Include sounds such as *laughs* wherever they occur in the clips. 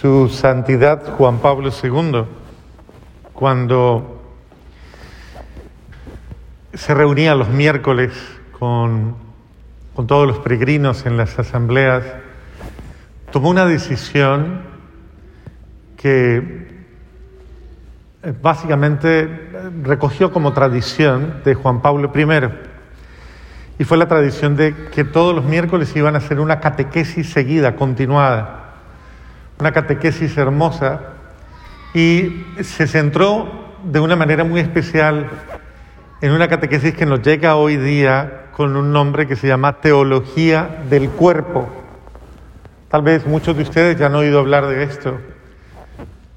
su santidad Juan Pablo II, cuando se reunía los miércoles con, con todos los peregrinos en las asambleas, tomó una decisión que eh, básicamente recogió como tradición de Juan Pablo I. Y fue la tradición de que todos los miércoles iban a hacer una catequesis seguida, continuada una catequesis hermosa y se centró de una manera muy especial en una catequesis que nos llega hoy día con un nombre que se llama Teología del Cuerpo. Tal vez muchos de ustedes ya han oído hablar de esto,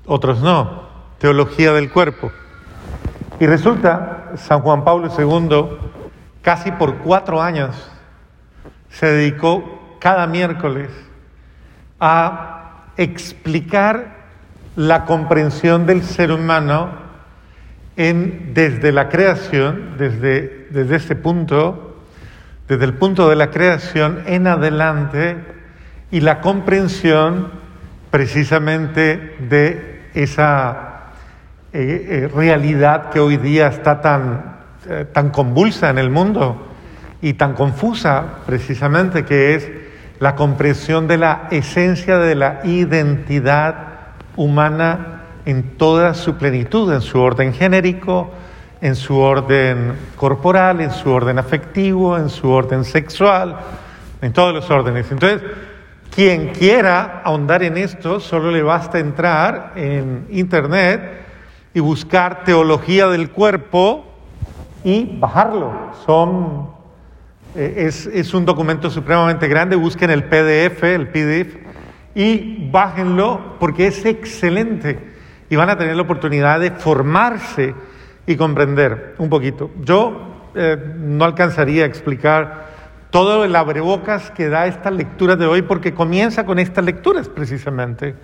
otros no, Teología del Cuerpo. Y resulta, San Juan Pablo II, casi por cuatro años, se dedicó cada miércoles a explicar la comprensión del ser humano desde la creación, desde, desde este punto, desde el punto de la creación en adelante y la comprensión precisamente de esa eh, eh, realidad que hoy día está tan, eh, tan convulsa en el mundo y tan confusa precisamente que es la comprensión de la esencia de la identidad humana en toda su plenitud, en su orden genérico, en su orden corporal, en su orden afectivo, en su orden sexual, en todos los órdenes. Entonces, quien quiera ahondar en esto, solo le basta entrar en Internet y buscar teología del cuerpo y bajarlo. Son eh, es, un documento supremamente grande, busquen el PDF, el PDF, y bájenlo porque es excelente y van a tener la oportunidad de formarse y comprender un poquito. Yo eh, no alcanzaría a explicar todo el abrebocas que da esta lectura de hoy porque comienza con estas lecturas precisamente.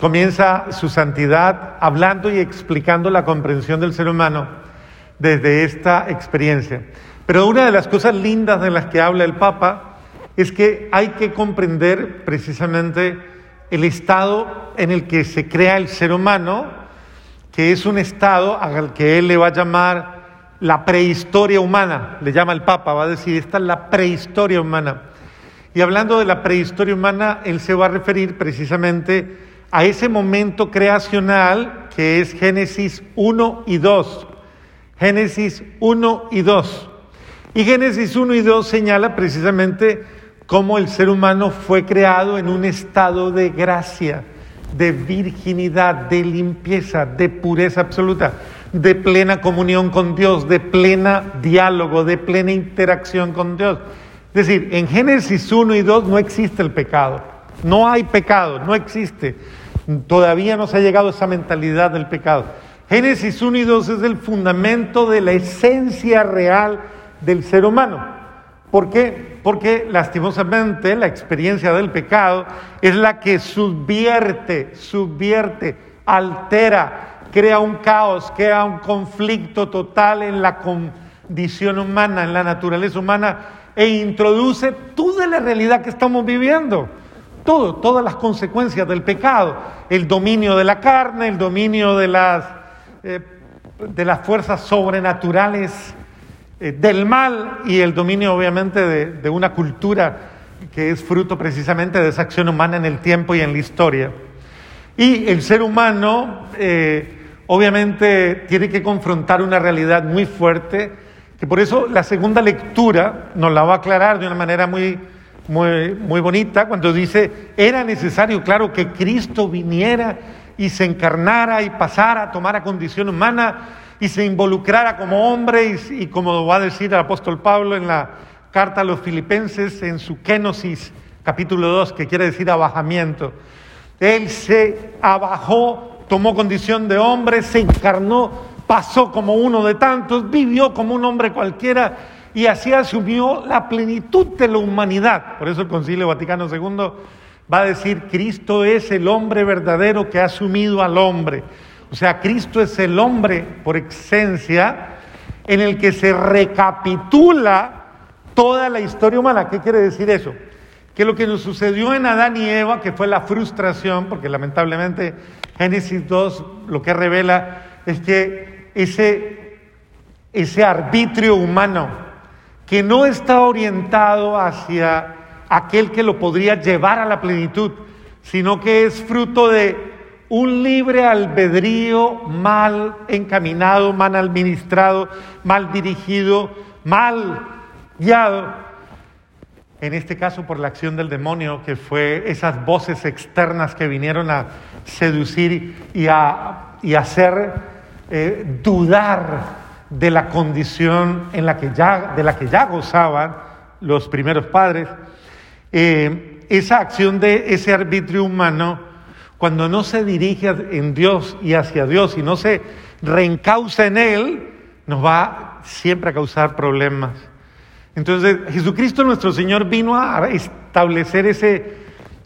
Comienza su santidad hablando y explicando la comprensión del ser humano desde esta experiencia. Pero una de las cosas lindas de las que habla el Papa es que hay que comprender precisamente el estado en el que se crea el ser humano, que es un estado al que él le va a llamar la prehistoria humana, le llama el Papa, va a decir, esta es la prehistoria humana. Y hablando de la prehistoria humana, él se va a referir precisamente a ese momento creacional que es Génesis 1 y 2. Génesis 1 y 2. Y Génesis 1 y 2 señala precisamente cómo el ser humano fue creado en un estado de gracia, de virginidad, de limpieza, de pureza absoluta, de plena comunión con Dios, de plena diálogo, de plena interacción con Dios. Es decir, en Génesis 1 y 2 no existe el pecado, no hay pecado, no existe. Todavía no se ha llegado a esa mentalidad del pecado. Génesis 1 y 2 es el fundamento de la esencia real del ser humano. ¿Por qué? Porque lastimosamente la experiencia del pecado es la que subvierte, subvierte, altera, crea un caos, crea un conflicto total en la condición humana, en la naturaleza humana e introduce toda la realidad que estamos viviendo. Todo, todas las consecuencias del pecado, el dominio de la carne, el dominio de las, eh, de las fuerzas sobrenaturales eh, del mal y el dominio obviamente de, una cultura que es fruto precisamente de esa acción humana en el tiempo y en la historia. Y el ser humano eh, obviamente tiene que confrontar una realidad muy fuerte, que por eso la segunda lectura nos la va a aclarar de una manera muy, muy, muy bonita, cuando dice, era necesario, claro, que Cristo viniera y se encarnara y pasara a tomar a condición humana y se involucrara como hombre y, como va a decir el apóstol Pablo en la carta a los filipenses en su kenosis capítulo 2 que quiere decir abajamiento. Él se abajó, tomó condición de hombre, se encarnó, pasó como uno de tantos, vivió como un hombre cualquiera y así asumió la plenitud de la humanidad. Por eso el Concilio Vaticano II va a decir, Cristo es el hombre verdadero que ha asumido al hombre. O sea, Cristo es el hombre por esencia en el que se recapitula toda la historia humana. ¿Qué quiere decir eso? que lo que nos sucedió en Adán y Eva, que fue la frustración, porque lamentablemente Génesis 2 lo que revela es que ese, ese arbitrio humano que no está orientado hacia aquel que lo podría llevar a la plenitud, sino que es fruto de un libre albedrío mal encaminado, mal administrado, mal dirigido, mal guiado. En este caso por la acción del demonio, que fue esas voces externas que vinieron a seducir y a, hacer eh, dudar de la condición en la que ya, de la que ya gozaban los primeros padres. Eh, esa acción de ese arbitrio humano cuando no se dirige en Dios y hacia Dios y no se reencausa en Él, nos va siempre a causar problemas. Entonces, Jesucristo nuestro Señor vino a establecer ese,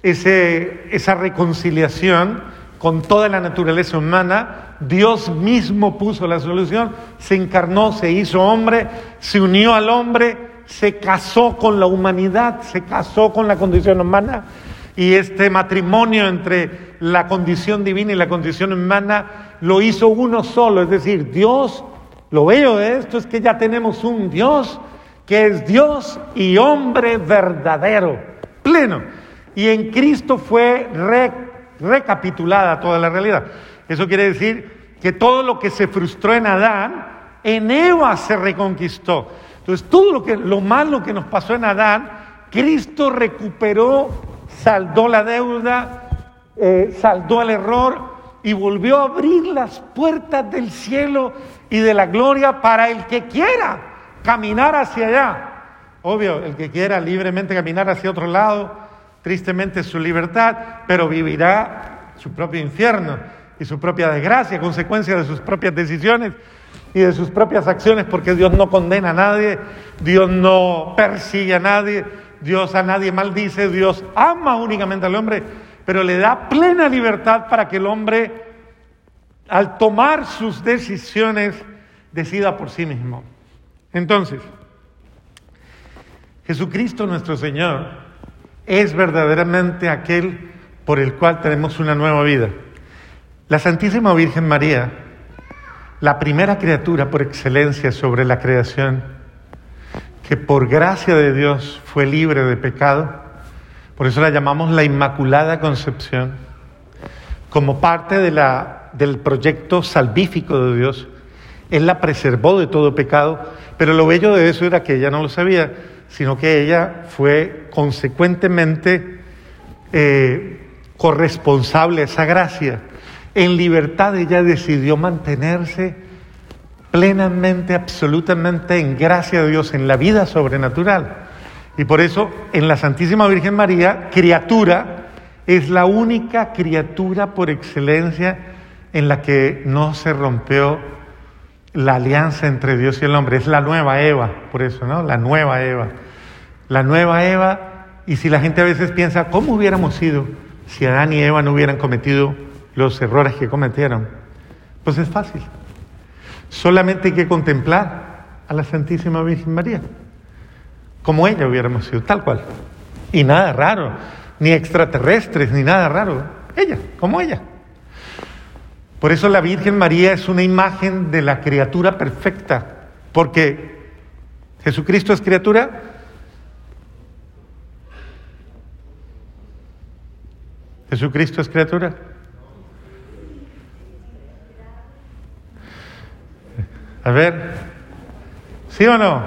esa reconciliación con toda la naturaleza humana. Dios mismo puso la solución, se encarnó, se hizo hombre, se unió al hombre, se casó con la humanidad, se casó con la condición humana y este matrimonio entre la condición divina y la condición humana lo hizo uno solo, es decir, Dios, lo bello de esto es que ya tenemos un Dios que es Dios y hombre verdadero, pleno. Y en Cristo fue recapitulada toda la realidad. Eso quiere decir que todo lo que se frustró en Adán, en Eva se reconquistó. Entonces, todo lo, que, lo malo que nos pasó en Adán, Cristo recuperó saldó la deuda, eh, saldó el error y volvió a abrir las puertas del cielo y de la gloria para el que quiera caminar hacia allá. Obvio, el que quiera libremente caminar hacia otro lado, tristemente su libertad, pero vivirá su propio infierno y su propia desgracia, consecuencia de sus propias decisiones y de sus propias acciones, porque Dios no condena a nadie, Dios no persigue a nadie, Dios a nadie maldice, Dios ama únicamente al hombre, pero le da plena libertad para que el hombre, al tomar sus decisiones, decida por sí mismo. Entonces, Jesucristo nuestro Señor es verdaderamente aquel por el cual tenemos una nueva vida. La Santísima Virgen María, la primera criatura por excelencia sobre la creación, que por gracia de Dios fue libre de pecado, por eso la llamamos la Inmaculada Concepción, como parte de la, del proyecto salvífico de Dios. Él la preservó de todo pecado, pero lo bello de eso era que ella no lo sabía, sino que ella fue consecuentemente eh, corresponsable a esa gracia. En libertad ella decidió mantenerse plenamente, absolutamente en gracia de Dios, en la vida sobrenatural. Y por eso en la Santísima Virgen María, criatura, es la única criatura por excelencia en la que no se rompió la alianza entre Dios y el hombre. Es la nueva Eva, por eso, ¿no? La nueva Eva. La nueva Eva, y si la gente a veces piensa, ¿cómo hubiéramos sido si Adán y Eva no hubieran cometido los errores que cometieron? Pues es fácil. Solamente hay que contemplar a la Santísima Virgen María, como ella hubiéramos sido, tal cual. Y nada raro, ni extraterrestres, ni nada raro. Ella, como ella. Por eso la Virgen María es una imagen de la criatura perfecta, porque Jesucristo es criatura. Jesucristo es criatura. A ver, ¿sí o no?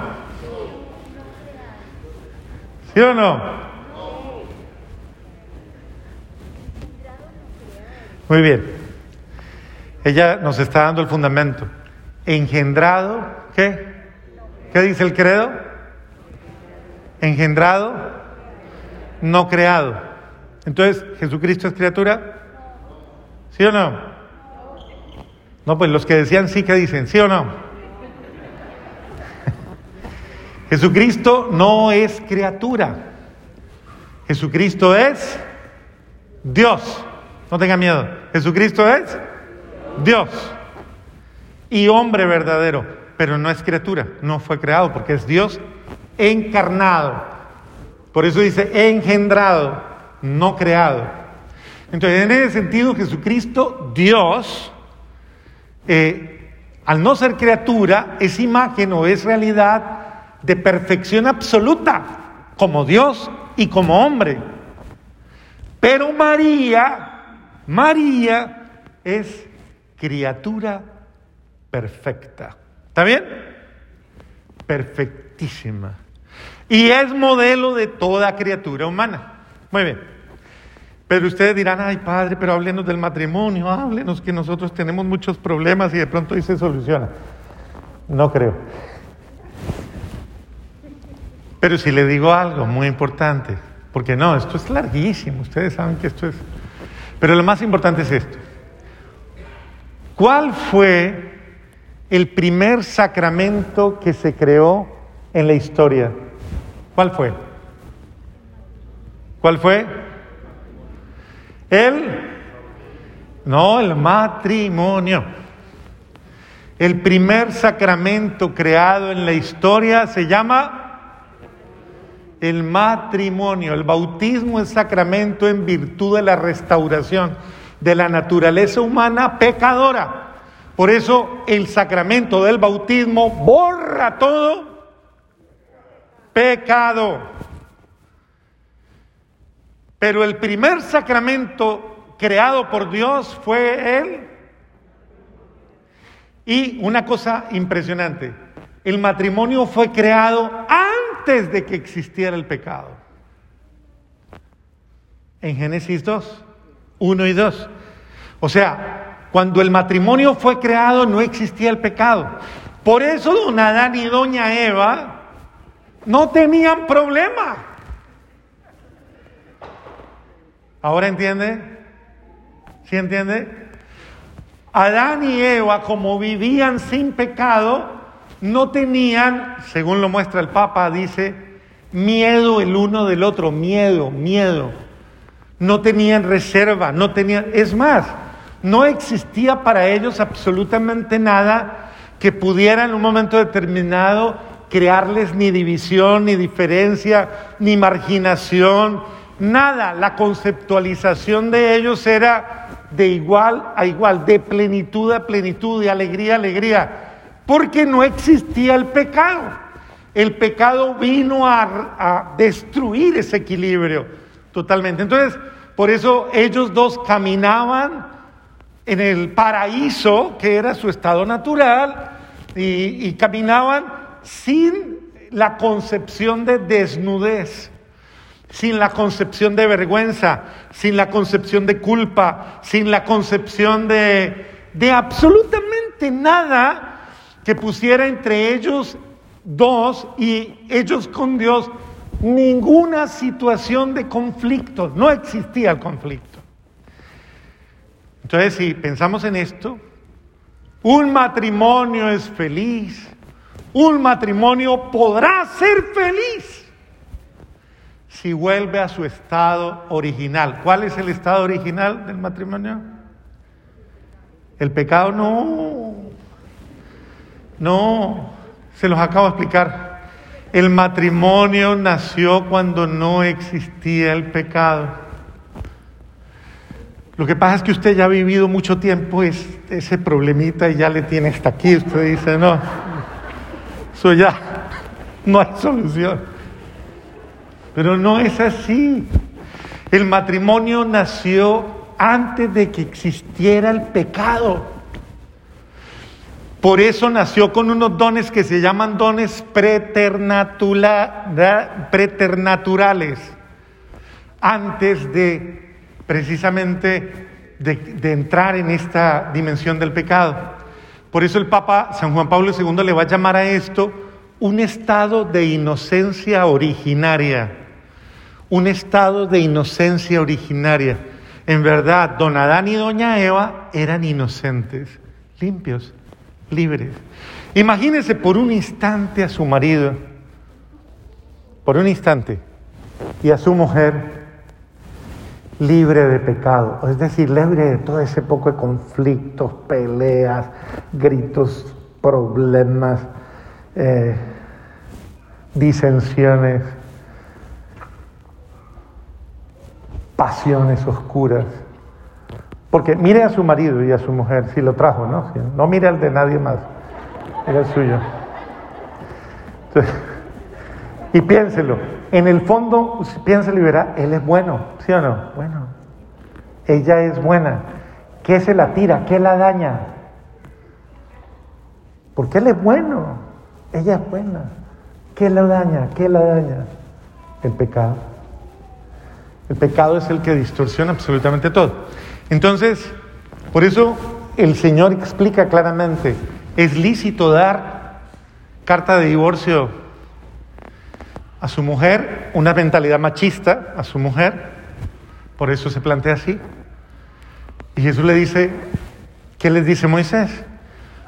¿Sí o no? Muy bien. Ella nos está dando el fundamento. Engendrado, ¿qué? ¿Qué dice el credo? Engendrado, no creado. Entonces, ¿Jesucristo es criatura? ¿Sí o no? No, pues los que decían sí, ¿qué dicen? ¿Sí o no? Jesucristo no es criatura. Jesucristo es Dios. No tenga miedo. Jesucristo es Dios. Y hombre verdadero. Pero no es criatura. No fue creado porque es Dios encarnado. Por eso dice engendrado, no creado. Entonces, en ese sentido, Jesucristo, Dios, eh, al no ser criatura, es imagen o es realidad de perfección absoluta, como Dios y como hombre. Pero María, María es criatura perfecta. ¿Está bien? Perfectísima. Y es modelo de toda criatura humana. Muy bien. Pero ustedes dirán, ay padre, pero háblenos del matrimonio, háblenos que nosotros tenemos muchos problemas y de pronto ahí se soluciona. No creo. Pero si le digo algo muy importante, porque no, esto es larguísimo, ustedes saben que esto es... Pero lo más importante es esto. ¿Cuál fue el primer sacramento que se creó en la historia? ¿Cuál fue? ¿Cuál fue? El, no, el matrimonio. El primer sacramento creado en la historia se llama el matrimonio. El bautismo es sacramento en virtud de la restauración de la naturaleza humana pecadora. Por eso el sacramento del bautismo borra todo pecado. Pero el primer sacramento creado por Dios fue él. Y una cosa impresionante, el matrimonio fue creado antes de que existiera el pecado. En Génesis 2, 1 y 2. O sea, cuando el matrimonio fue creado no existía el pecado. Por eso don Adán y doña Eva no tenían problema. ¿Ahora entiende? ¿Sí entiende? Adán y Eva, como vivían sin pecado, no tenían, según lo muestra el Papa, dice, miedo el uno del otro, miedo, miedo. No tenían reserva, no tenían, es más, no existía para ellos absolutamente nada que pudiera en un momento determinado crearles ni división, ni diferencia, ni marginación, Nada, la conceptualización de ellos era de igual a igual, de plenitud a plenitud, de alegría a alegría, porque no existía el pecado. El pecado vino a, destruir ese equilibrio totalmente. Entonces, por eso ellos dos caminaban en el paraíso, que era su estado natural, y caminaban sin la concepción de desnudez sin la concepción de vergüenza, sin la concepción de culpa, sin la concepción de, de absolutamente nada que pusiera entre ellos dos y ellos con Dios ninguna situación de conflicto, no existía el conflicto. Entonces, si pensamos en esto, un matrimonio es feliz, un matrimonio podrá ser feliz si vuelve a su estado original. ¿Cuál es el estado original del matrimonio? El pecado no. No, se los acabo de explicar. El matrimonio nació cuando no existía el pecado. Lo que pasa es que usted ya ha vivido mucho tiempo ese problemita y ya le tiene hasta aquí. Usted dice, no, eso ya no hay solución. Pero no es así. El matrimonio nació antes de que existiera el pecado. Por eso nació con unos dones que se llaman dones preternaturales, antes de precisamente de, entrar en esta dimensión del pecado. Por eso el Papa San Juan Pablo II le va a llamar a esto un estado de inocencia originaria un estado de inocencia originaria. En verdad, don Adán y doña Eva eran inocentes, limpios, libres. Imagínese por un instante a su marido, por un instante, y a su mujer libre de pecado, es decir, libre de todo ese poco de conflictos, peleas, gritos, problemas, eh, disensiones pasiones oscuras. Porque mire a su marido y a su mujer, si lo trajo, ¿no? no mire al de nadie más, era el suyo. y piénselo, en el fondo, piénselo y verá, él es bueno, ¿sí o no? Bueno, ella es buena. ¿Qué se la tira? ¿Qué la daña? Porque él es bueno, ella es buena. ¿Qué la daña? ¿Qué la daña? El pecado. El pecado es el que distorsiona absolutamente todo. Entonces, por eso el Señor explica claramente, es lícito dar carta de divorcio a su mujer, una mentalidad machista a su mujer, por eso se plantea así. Y Jesús le dice, ¿qué les dice Moisés?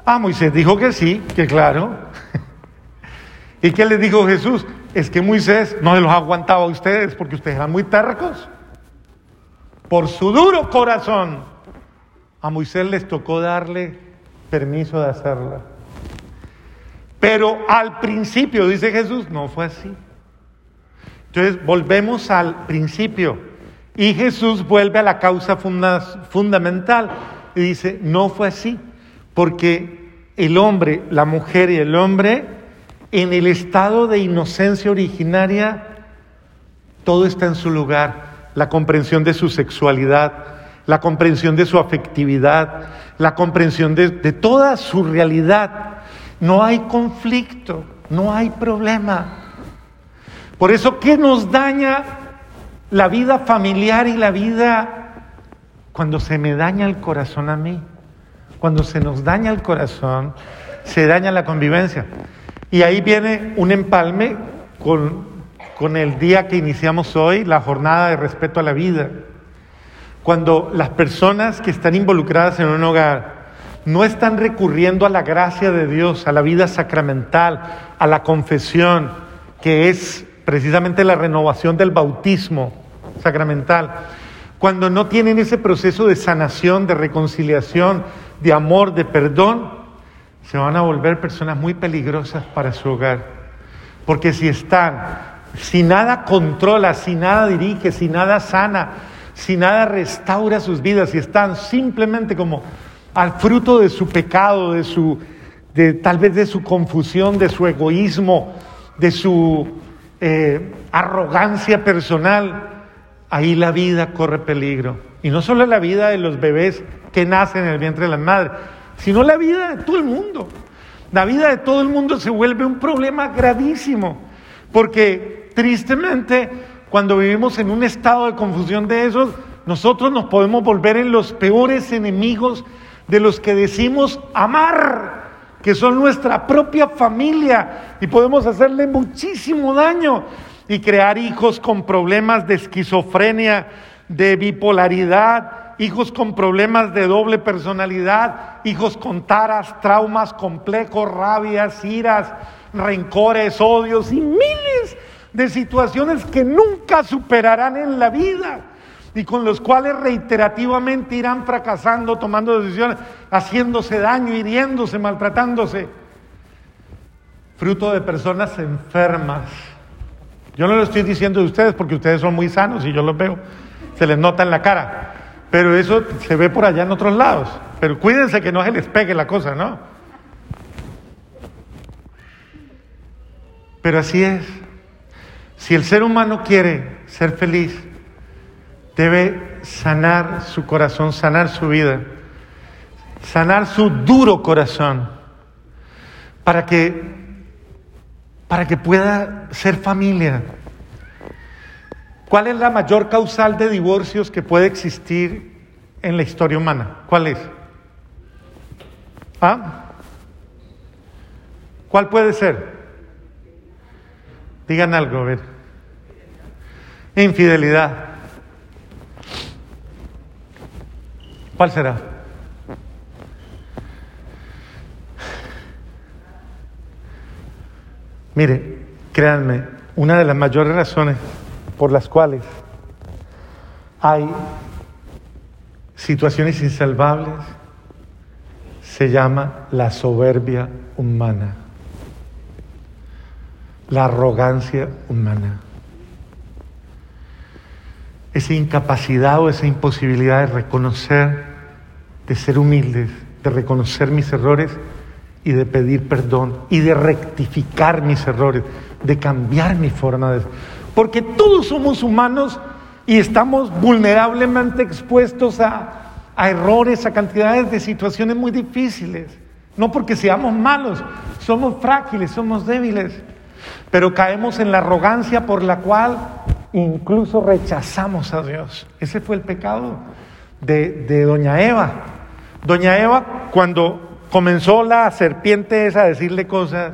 Ah, Moisés dijo que sí, que claro. *laughs* ¿Y qué les dijo Jesús? Es que Moisés no se los aguantaba a ustedes porque ustedes eran muy tercos. Por su duro corazón, a Moisés les tocó darle permiso de hacerla. Pero al principio, dice Jesús, no fue así. Entonces volvemos al principio y Jesús vuelve a la causa fundamental y dice, no fue así, porque el hombre, la mujer y el hombre, en el estado de inocencia originaria, todo está en su lugar, la comprensión de su sexualidad, la comprensión de su afectividad, la comprensión de, toda su realidad. No hay conflicto, no hay problema. Por eso, ¿qué nos daña la vida familiar y la vida cuando se me daña el corazón a mí? Cuando se nos daña el corazón, se daña la convivencia. Y ahí viene un empalme con, con el día que iniciamos hoy, la jornada de respeto a la vida. Cuando las personas que están involucradas en un hogar no están recurriendo a la gracia de Dios, a la vida sacramental, a la confesión, que es precisamente la renovación del bautismo sacramental, cuando no tienen ese proceso de sanación, de reconciliación, de amor, de perdón, se van a volver personas muy peligrosas para su hogar. Porque si están, si nada controla, si nada dirige, si nada sana, si nada restaura sus vidas, si están simplemente como al fruto de su pecado, de su, de, tal vez de su confusión, de su egoísmo, de su eh, arrogancia personal, ahí la vida corre peligro. Y no solo la vida de los bebés que nacen en el vientre de la madre, sino la vida de todo el mundo. La vida de todo el mundo se vuelve un problema gravísimo, porque tristemente cuando vivimos en un estado de confusión de esos, nosotros nos podemos volver en los peores enemigos de los que decimos amar que son nuestra propia familia y podemos hacerle muchísimo daño y crear hijos con problemas de esquizofrenia, de bipolaridad, hijos con problemas de doble personalidad, hijos con taras, traumas complejos, rabias, iras, rencores, odios y miles de situaciones que nunca superarán en la vida y con los cuales reiterativamente irán fracasando, tomando decisiones, haciéndose daño, hiriéndose, maltratándose. Fruto de personas enfermas. Yo no lo estoy diciendo de ustedes porque ustedes son muy sanos y yo los veo, se les nota en la cara. Pero eso se ve por allá en otros lados. Pero cuídense que no se les pegue la cosa, ¿no? Pero así es. Si el ser humano quiere ser feliz, debe sanar su corazón, sanar su vida, sanar su duro corazón, para que, para que pueda ser familia. ¿Cuál es la mayor causal de divorcios que puede existir en la historia humana? ¿Cuál es? ¿Ah? ¿Cuál puede ser? Digan algo, a ver. Infidelidad. ¿Cuál será? Mire, créanme, una de las mayores razones por las cuales hay situaciones insalvables se llama la soberbia humana, la arrogancia humana. esa incapacidad o esa imposibilidad de reconocer, de ser humildes, de reconocer mis errores y de pedir perdón y de rectificar mis errores, de cambiar mi forma de. Porque todos somos humanos y estamos vulnerablemente expuestos a, a errores, a cantidades de situaciones muy difíciles. No porque seamos malos, somos frágiles, somos débiles, pero caemos en la arrogancia por la cual incluso rechazamos a Dios. Ese fue el pecado de, doña Eva. Doña Eva, cuando comenzó la serpiente a decirle cosas,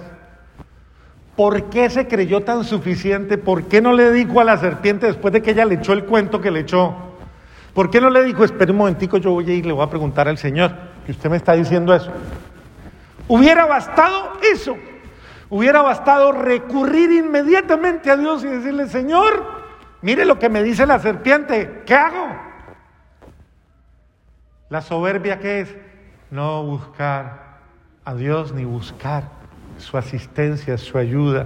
¿por qué se creyó tan suficiente? ¿Por qué no le dijo a la serpiente después de que ella le echó el cuento que le echó? ¿Por qué no le dijo, espere un momentico, yo voy a ir y le voy a preguntar al Señor, que usted me está diciendo eso? Hubiera bastado eso. Hubiera bastado recurrir inmediatamente a Dios y decirle, Señor, mire lo que me dice la serpiente, ¿qué hago? La soberbia que es no buscar a Dios ni buscar su asistencia, su ayuda,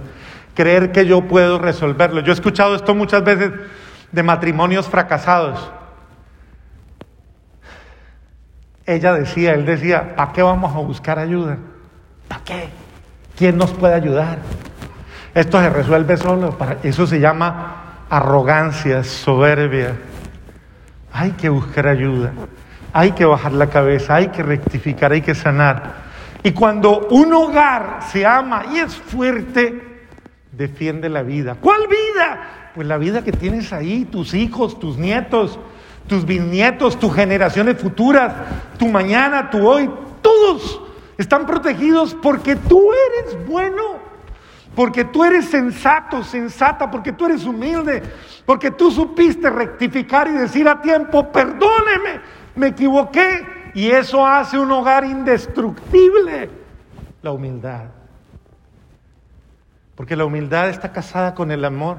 creer que yo puedo resolverlo. Yo he escuchado esto muchas veces de matrimonios fracasados. Ella decía, él decía, ¿para qué vamos a buscar ayuda? ¿Para qué? ¿Quién nos puede ayudar? Esto se resuelve solo. Para... Eso se llama arrogancia, soberbia. Hay que buscar ayuda. Hay que bajar la cabeza, hay que rectificar, hay que sanar. Y cuando un hogar se ama y es fuerte, defiende la vida. ¿Cuál vida? Pues la vida que tienes ahí, tus hijos, tus nietos, tus bisnietos, tus generaciones futuras, tu mañana, tu hoy, todos están protegidos porque tú eres bueno, porque tú eres sensato, sensata, porque tú eres humilde, porque tú supiste rectificar y decir a tiempo, perdóneme, me equivoqué. Y eso hace un hogar indestructible. La humildad. Porque la humildad está casada con el amor.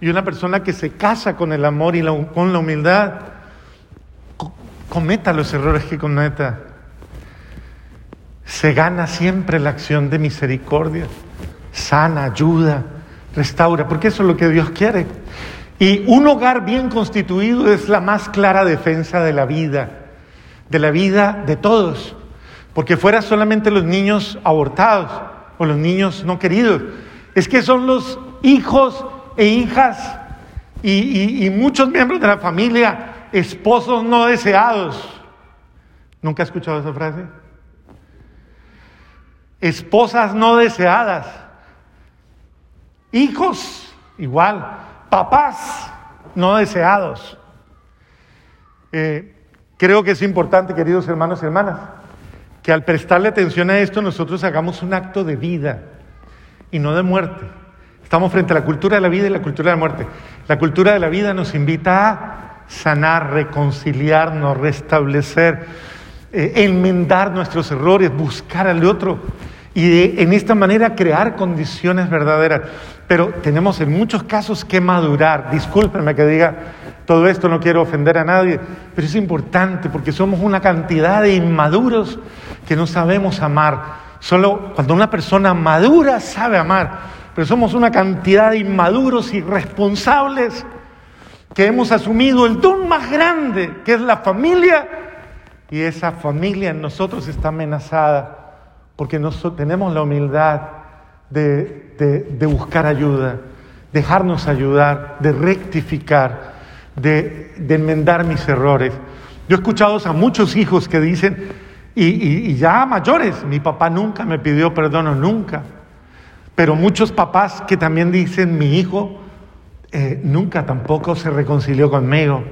Y una persona que se casa con el amor y con la humildad, cometa los errores que cometa. Se gana siempre la acción de misericordia. Sana, ayuda, restaura. Porque eso es lo que Dios quiere. Y un hogar bien constituido es la más clara defensa de la vida, de la vida de todos, porque fuera solamente los niños abortados o los niños no queridos, es que son los hijos e hijas y, muchos miembros de la familia, esposos no deseados. ¿Nunca has escuchado esa frase? Esposas no deseadas, hijos igual papás no deseados. Eh, creo que es importante, queridos hermanos y hermanas, que al prestarle atención a esto nosotros hagamos un acto de vida y no de muerte. Estamos frente a la cultura de la vida y la cultura de la muerte. La cultura de la vida nos invita a sanar, reconciliarnos, restablecer, eh, enmendar nuestros errores, buscar al otro y en esta manera crear condiciones verdaderas. Pero tenemos en muchos casos que madurar. Discúlpenme que diga todo esto, no quiero ofender a nadie, pero es importante porque somos una cantidad de inmaduros que no sabemos amar. Solo cuando una persona madura sabe amar, pero somos una cantidad de inmaduros y responsables que hemos asumido el don más grande, que es la familia, y esa familia en nosotros está amenazada porque nosotros tenemos la humildad de, buscar ayuda, dejarnos ayudar, de rectificar, de, enmendar mis errores. Yo he escuchado a muchos hijos que dicen, y, ya mayores, mi papá nunca me pidió perdón, nunca. Pero muchos papás que también dicen, mi hijo eh, nunca tampoco se reconcilió conmigo.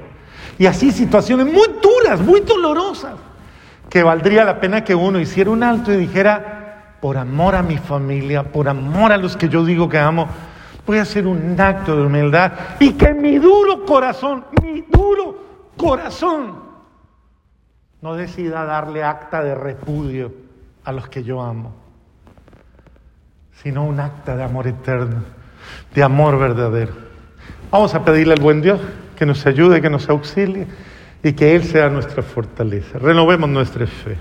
Y así situaciones muy duras, muy dolorosas que valdría la pena que uno hiciera un alto y dijera, por amor a mi familia, por amor a los que yo digo que amo, voy a hacer un acto de humildad y que mi duro corazón, mi duro corazón, no decida darle acta de repudio a los que yo amo, sino un acta de amor eterno, de amor verdadero. Vamos a pedirle al buen Dios que nos ayude, que nos auxilie y que Él sea nuestra fortaleza. Renovemos nuestra fe.